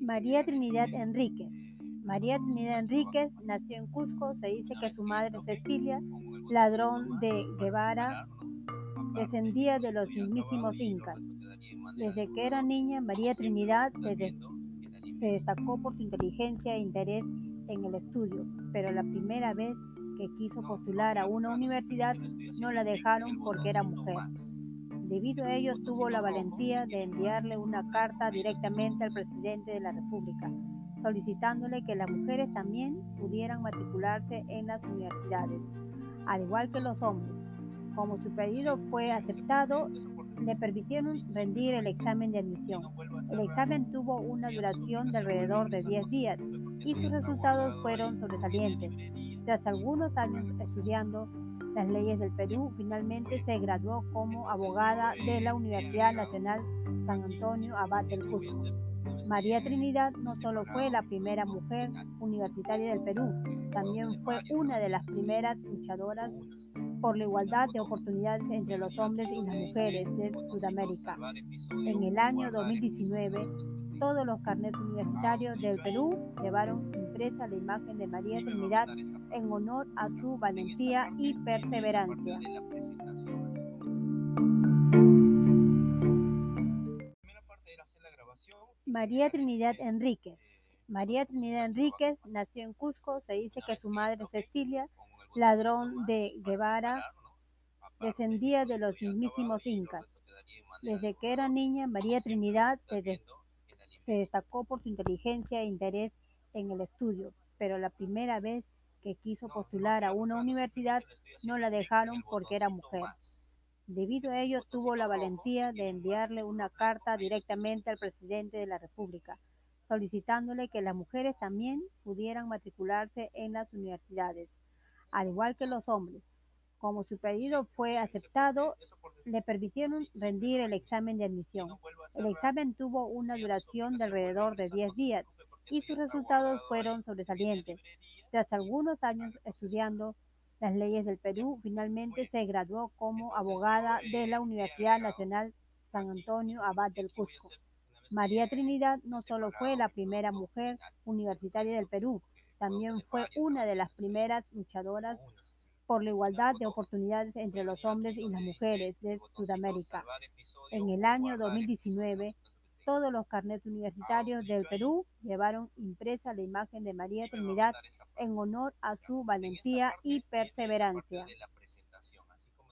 María Trinidad Enríquez. María Trinidad Enríquez nació en Cusco. Se dice que su madre Cecilia, ladrón de Guevara, descendía de los mismísimos incas. Desde que era niña, María Trinidad se, se destacó por su inteligencia e interés en el estudio, pero la primera vez que quiso postular a una universidad no la dejaron porque era mujer. Debido a ello tuvo la valentía de enviarle una carta directamente al presidente de la República, solicitándole que las mujeres también pudieran matricularse en las universidades, al igual que los hombres. Como su pedido fue aceptado, le permitieron rendir el examen de admisión. El examen tuvo una duración de alrededor de 10 días y sus resultados fueron sobresalientes. Tras algunos años estudiando, las leyes del Perú, finalmente se graduó como abogada de la Universidad Nacional San Antonio Abad del Cusco. María Trinidad no solo fue la primera mujer universitaria del Perú, también fue una de las primeras luchadoras por la igualdad de oportunidades entre los hombres y las mujeres de Sudamérica. En el año 2019, todos los carnets universitarios del Perú llevaron impresa la imagen de María Trinidad en honor a su valentía y perseverancia. María Trinidad Enríquez. María Trinidad Enríquez nació en Cusco. Se dice que su madre Cecilia, ladrón de Guevara, descendía de los mismísimos incas. Desde que era niña, María Trinidad se se destacó por su inteligencia e interés en el estudio, pero la primera vez que quiso postular a una universidad no la dejaron porque era mujer. Debido a ello tuvo la valentía de enviarle una carta directamente al presidente de la República, solicitándole que las mujeres también pudieran matricularse en las universidades, al igual que los hombres. Como su pedido fue aceptado, le permitieron rendir el examen de admisión. El examen tuvo una duración de alrededor de 10 días y sus resultados fueron sobresalientes. Tras algunos años estudiando las leyes del Perú, finalmente se graduó como abogada de la Universidad Nacional San Antonio Abad del Cusco. María Trinidad no solo fue la primera mujer universitaria del Perú, también fue una de las primeras luchadoras por la igualdad de oportunidades entre los hombres y las mujeres de Sudamérica. En el año 2019, todos los carnets universitarios del Perú llevaron impresa la imagen de María Trinidad en honor a su valentía y perseverancia.